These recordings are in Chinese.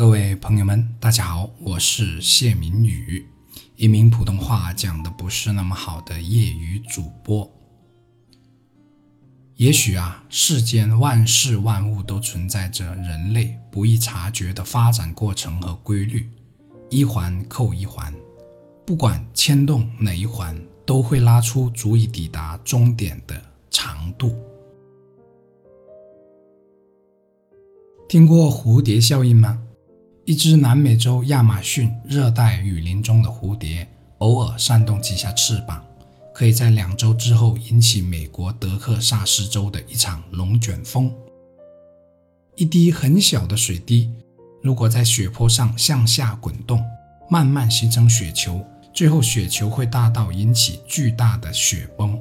各位朋友们，大家好，我是谢明宇，一名普通话讲的不是那么好的业余主播。也许啊，世间万事万物都存在着人类不易察觉的发展过程和规律，一环扣一环，不管牵动哪一环，都会拉出足以抵达终点的长度。听过蝴蝶效应吗？一只南美洲亚马逊热带雨林中的蝴蝶，偶尔扇动几下翅膀。可以在两周之后引起美国德克萨斯州的一场龙卷风。一滴很小的水滴，如果在雪坡上向下滚动，慢慢形成雪球，最后雪球会大到引起巨大的雪崩。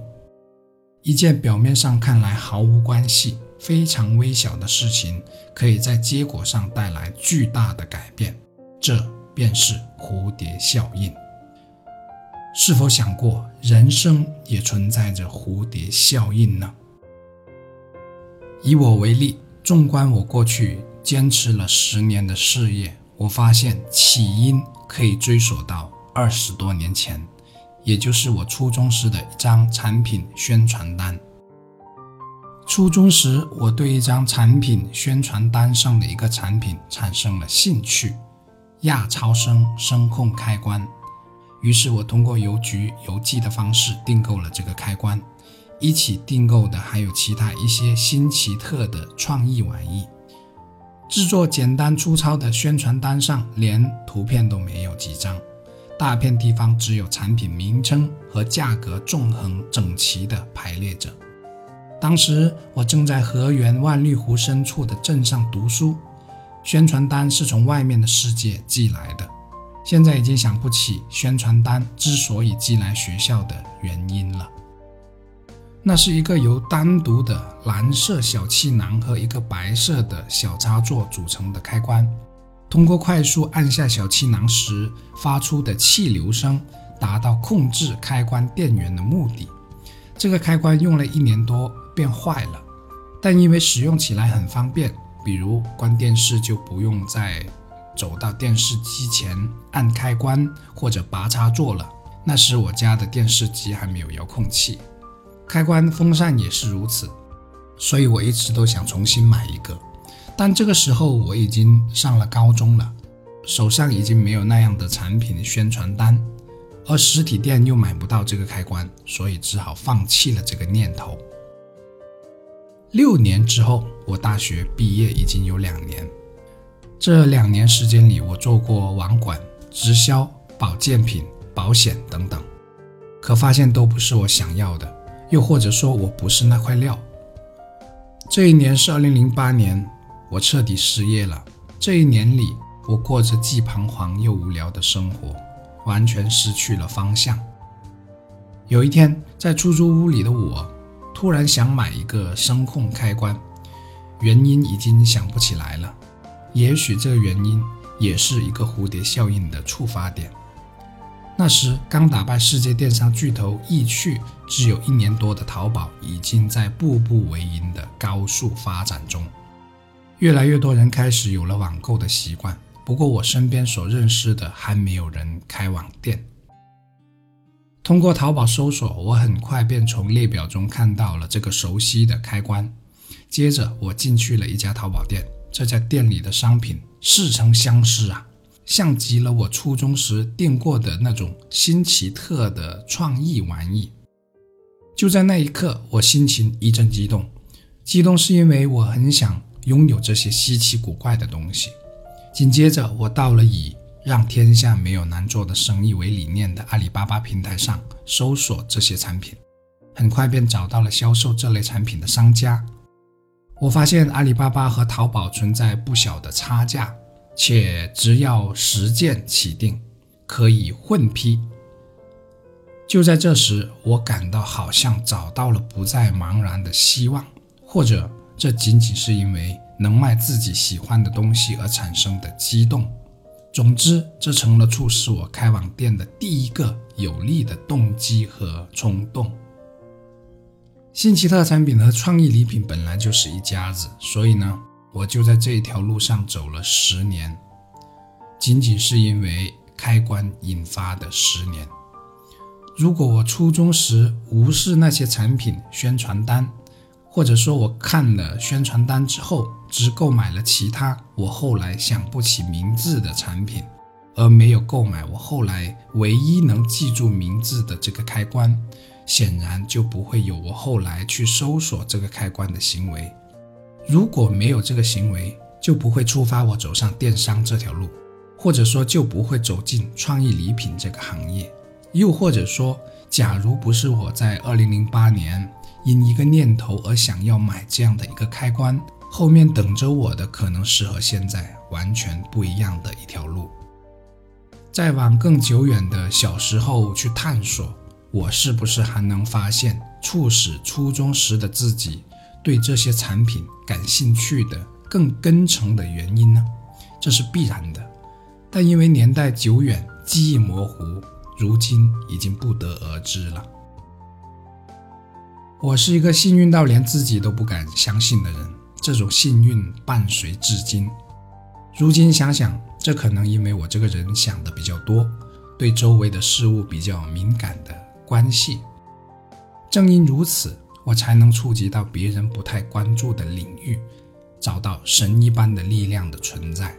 一件表面上看来毫无关系、非常微小的事情，可以在结果上带来巨大的改变。这便是蝴蝶效应。是否想过，人生也存在着蝴蝶效应呢？以我为例，纵观我过去坚持了十年的事业，我发现起因可以追溯到二十多年前，也就是我初中时的一张产品宣传单。初中时，我对一张产品宣传单上的一个产品产生了兴趣——亚超声声控开关。于是我通过邮局邮寄的方式订购了这个开关，一起订购的还有其他一些新奇特的创意玩意。制作简单粗糙的宣传单上连图片都没有几张，大片地方只有产品名称和价格纵横整齐地排列着。当时我正在河源万绿湖深处的镇上读书，宣传单是从外面的世界寄来的。现在已经想不起宣传单之所以寄来学校的原因了。那是一个由单独的蓝色小气囊和一个白色的小插座组成的开关。通过快速按下小气囊时发出的气流声，达到控制开关电源的目的。这个开关用了一年多变坏了，但因为使用起来很方便，比如关电视就不用再。走到电视机前按开关或者拔插座了。那时我家的电视机还没有遥控器，开关风扇也是如此，所以我一直都想重新买一个。但这个时候我已经上了高中了，手上已经没有那样的产品宣传单，而实体店又买不到这个开关，所以只好放弃了这个念头。六年之后，我大学毕业已经有两年。这两年时间里，我做过网管、直销、保健品、保险等等，可发现都不是我想要的，又或者说我不是那块料。这一年是二零零八年，我彻底失业了。这一年里，我过着既彷徨又无聊的生活，完全失去了方向。有一天，在出租屋里的我，突然想买一个声控开关，原因已经想不起来了。也许这个原因也是一个蝴蝶效应的触发点。那时刚打败世界电商巨头易趣，只有一年多的淘宝，已经在步步为营的高速发展中。越来越多人开始有了网购的习惯，不过我身边所认识的还没有人开网店。通过淘宝搜索，我很快便从列表中看到了这个熟悉的开关。接着我进去了一家淘宝店。这家店里的商品似曾相识啊，像极了我初中时订过的那种新奇特的创意玩意。就在那一刻，我心情一阵激动，激动是因为我很想拥有这些稀奇古怪的东西。紧接着，我到了以“让天下没有难做的生意”为理念的阿里巴巴平台上搜索这些产品，很快便找到了销售这类产品的商家。我发现阿里巴巴和淘宝存在不小的差价，且只要十件起订，可以混批。就在这时，我感到好像找到了不再茫然的希望，或者这仅仅是因为能卖自己喜欢的东西而产生的激动。总之，这成了促使我开网店的第一个有力的动机和冲动。新奇特产品和创意礼品本来就是一家子，所以呢，我就在这一条路上走了十年，仅仅是因为开关引发的十年。如果我初中时无视那些产品宣传单，或者说我看了宣传单之后只购买了其他我后来想不起名字的产品，而没有购买我后来唯一能记住名字的这个开关，显然就不会有我后来去搜索这个开关的行为。如果没有这个行为，就不会触发我走上电商这条路，或者说就不会走进创意礼品这个行业。又或者说，假如不是我在二零零八年因一个念头而想要买这样的一个开关，后面等着我的可能是和现在完全不一样的一条路。再往更久远的小时候去探索，我是不是还能发现促使初中时的自己对这些产品感兴趣的更根层的原因呢？这是必然的，但因为年代久远，记忆模糊。如今已经不得而知了。我是一个幸运到连自己都不敢相信的人，这种幸运伴随至今。如今想想，这可能因为我这个人想的比较多，对周围的事物比较敏感的关系。正因如此，我才能触及到别人不太关注的领域，找到神一般的力量的存在。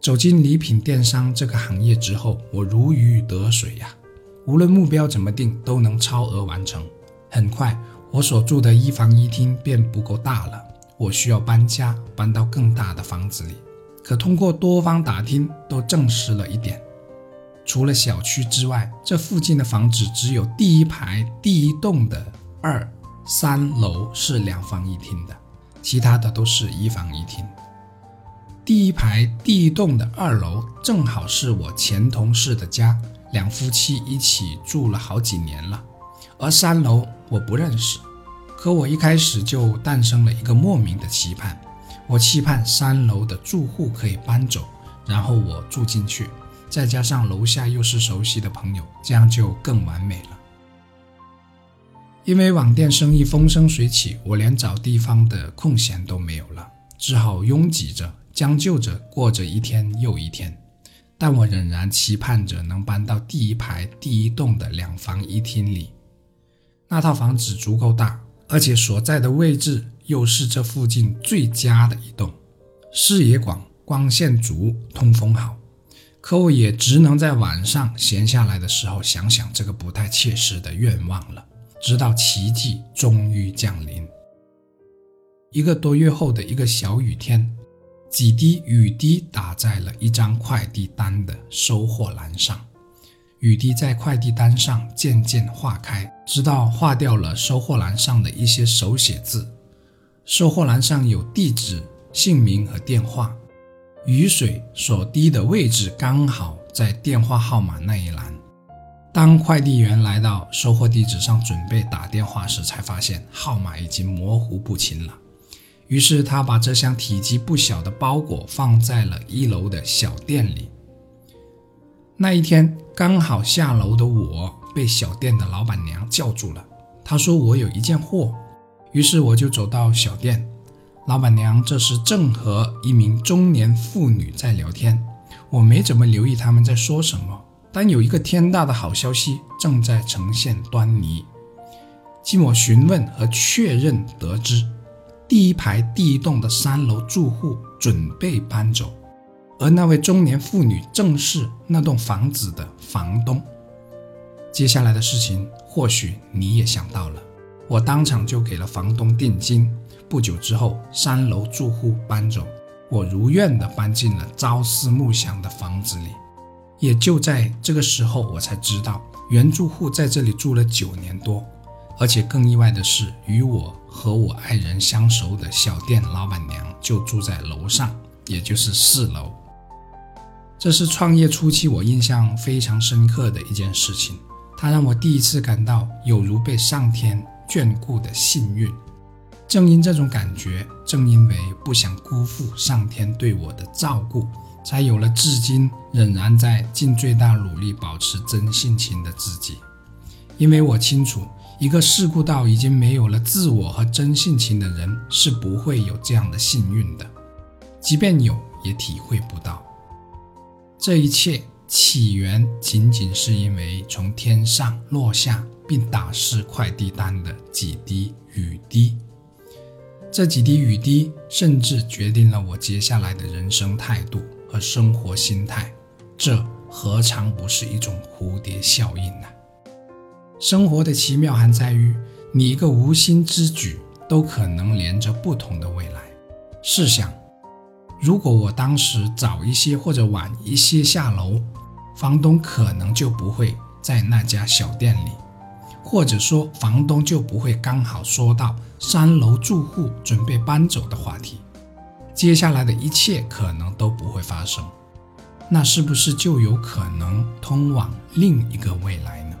走进礼品电商这个行业之后，我如鱼得水呀！无论目标怎么定，都能超额完成。很快，我所住的一房一厅便不够大了，我需要搬家，搬到更大的房子里。可通过多方打听，都证实了一点：除了小区之外，这附近的房子只有第一排第一栋的二三楼是两房一厅的，其他的都是一房一厅。第一排第一栋的二楼正好是我前同事的家，两夫妻一起住了好几年了。而三楼我不认识，可我一开始就诞生了一个莫名的期盼，我期盼三楼的住户可以搬走，然后我住进去，再加上楼下又是熟悉的朋友，这样就更完美了。因为网店生意风生水起，我连找地方的空闲都没有了，只好拥挤着。将就着过着一天又一天，但我仍然期盼着能搬到第一排第一栋的两房一厅里。那套房子足够大，而且所在的位置又是这附近最佳的一栋，视野广，光线足，通风好。可我也只能在晚上闲下来的时候想想这个不太切实的愿望了。直到奇迹终于降临，一个多月后的一个小雨天。几滴雨滴打在了一张快递单的收货栏上，雨滴在快递单上渐渐化开，直到化掉了收货栏上的一些手写字。收货栏上有地址、姓名和电话，雨水所滴的位置刚好在电话号码那一栏。当快递员来到收货地址上准备打电话时，才发现号码已经模糊不清了。于是他把这箱体积不小的包裹放在了一楼的小店里。那一天刚好下楼的我被小店的老板娘叫住了，她说我有一件货。于是我就走到小店，老板娘这时正和一名中年妇女在聊天，我没怎么留意他们在说什么，但有一个天大的好消息正在呈现端倪。经我询问和确认得知。第一排第一栋的三楼住户准备搬走，而那位中年妇女正是那栋房子的房东。接下来的事情，或许你也想到了。我当场就给了房东定金。不久之后，三楼住户搬走，我如愿的搬进了朝思暮想的房子里。也就在这个时候，我才知道原住户在这里住了九年多。而且更意外的是，与我和我爱人相熟的小店老板娘就住在楼上，也就是四楼。这是创业初期我印象非常深刻的一件事情，它让我第一次感到有如被上天眷顾的幸运。正因这种感觉，正因为不想辜负上天对我的照顾，才有了至今仍然在尽最大努力保持真性情的自己。因为我清楚。一个世故到已经没有了自我和真性情的人，是不会有这样的幸运的。即便有，也体会不到。这一切起源仅仅是因为从天上落下并打湿快递单的几滴雨滴。这几滴雨滴甚至决定了我接下来的人生态度和生活心态。这何尝不是一种蝴蝶效应呢？生活的奇妙还在于，你一个无心之举都可能连着不同的未来。试想，如果我当时早一些或者晚一些下楼，房东可能就不会在那家小店里。或者说，房东就不会刚好说到三楼住户准备搬走的话题，接下来的一切可能都不会发生。那是不是就有可能通往另一个未来呢？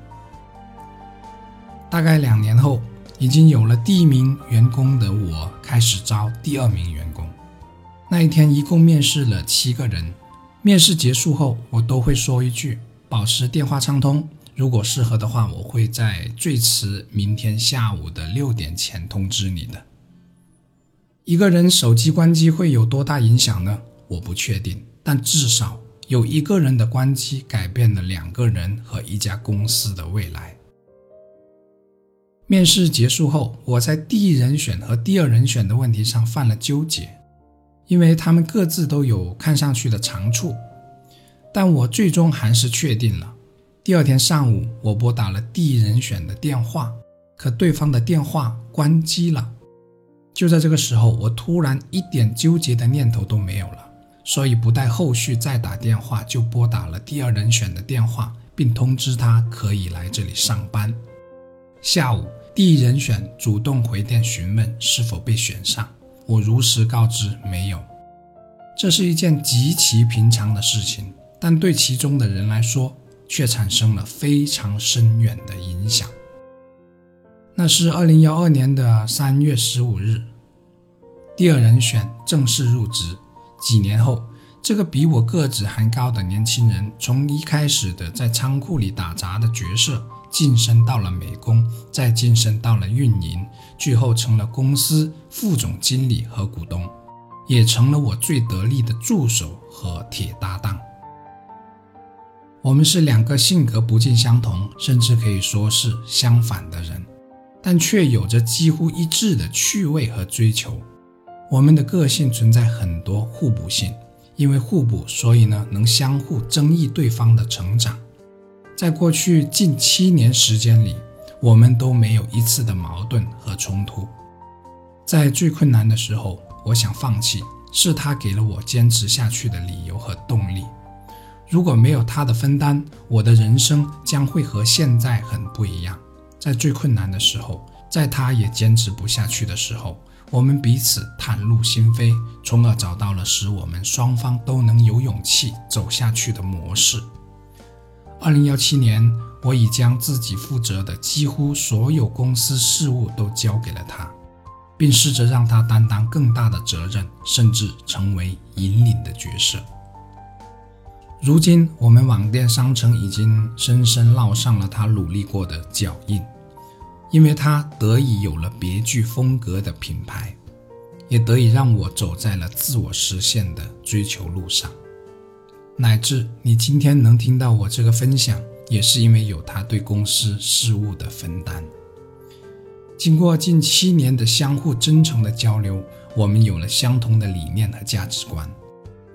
大概两年后，已经有了第一名员工的我开始招第二名员工。那一天一共面试了七个人，面试结束后，我都会说一句：保持电话畅通。如果适合的话，我会在最迟明天下午的六点前通知你的。一个人手机关机会有多大影响呢？我不确定，但至少有一个人的关机改变了两个人和一家公司的未来。面试结束后，我在第一人选和第二人选的问题上犯了纠结，因为他们各自都有看上去的长处，但我最终还是确定了。第二天上午，我拨打了第一人选的电话，可对方的电话关机了。就在这个时候，我突然一点纠结的念头都没有了，所以不待后续再打电话，就拨打了第二人选的电话，并通知他可以来这里上班。下午，第一人选主动回电询问是否被选上，我如实告知没有。这是一件极其平常的事情，但对其中的人来说，却产生了非常深远的影响。那是二零幺二年的三月十五日，第二人选正式入职。几年后，这个比我个子还高的年轻人，从一开始的在仓库里打杂的角色，晋升到了美工，再晋升到了运营，最后成了公司副总经理和股东，也成了我最得力的助手和铁搭档。我们是两个性格不尽相同，甚至可以说是相反的人，但却有着几乎一致的趣味和追求。我们的个性存在很多互补性，因为互补，所以呢能相互增益对方的成长。在过去近七年时间里，我们都没有一次的矛盾和冲突。在最困难的时候，我想放弃，是他给了我坚持下去的理由和动力。如果没有他的分担，我的人生将会和现在很不一样。在最困难的时候，在他也坚持不下去的时候，我们彼此袒露心扉，从而找到了使我们双方都能有勇气走下去的模式。二零幺七年，我已将自己负责的几乎所有公司事务都交给了他，并试着让他担当更大的责任，甚至成为引领的角色。如今，我们网店商城已经深深烙上了他努力过的脚印，因为他得以有了别具风格的品牌，也得以让我走在了自我实现的追求路上。乃至你今天能听到我这个分享，也是因为有他对公司事务的分担。经过近七年的相互真诚的交流，我们有了相同的理念和价值观。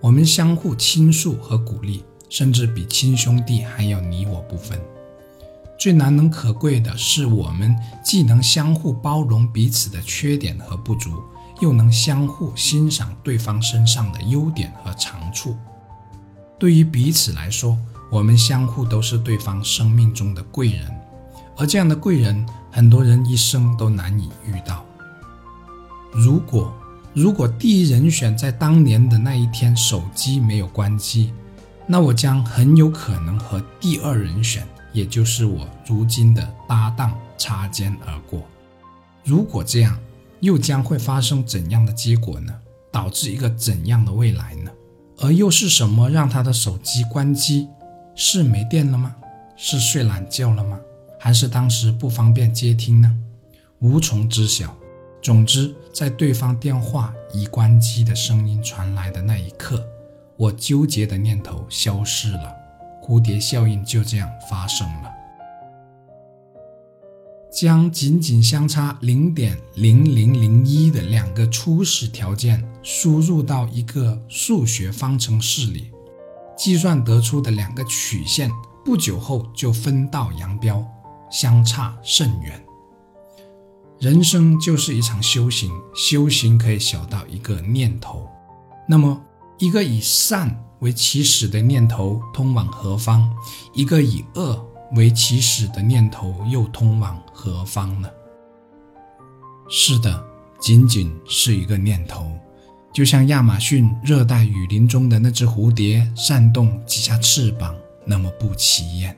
我们相互倾诉和鼓励，甚至比亲兄弟还要你我不分。最难能可贵的是，我们既能相互包容彼此的缺点和不足，又能相互欣赏对方身上的优点和长处。对于彼此来说，我们相互都是对方生命中的贵人，而这样的贵人，很多人一生都难以遇到。如果。如果第一人选在当年的那一天手机没有关机，那我将很有可能和第二人选，也就是我如今的搭档擦肩而过。如果这样，又将会发生怎样的结果呢？导致一个怎样的未来呢？而又是什么让他的手机关机？是没电了吗？是睡懒觉了吗？还是当时不方便接听呢？无从知晓。总之，在对方电话已关机的声音传来的那一刻，我纠结的念头消失了，蝴蝶效应就这样发生了。将仅仅相差零点零零零一的两个初始条件输入到一个数学方程式里，计算得出的两个曲线不久后就分道扬镳，相差甚远。人生就是一场修行，修行可以小到一个念头。那么，一个以善为起始的念头通往何方？一个以恶。为起始的念头又通往何方呢？是的，仅仅是一个念头，就像亚马逊热带雨林中的那只蝴蝶扇动几下翅膀那么不起眼。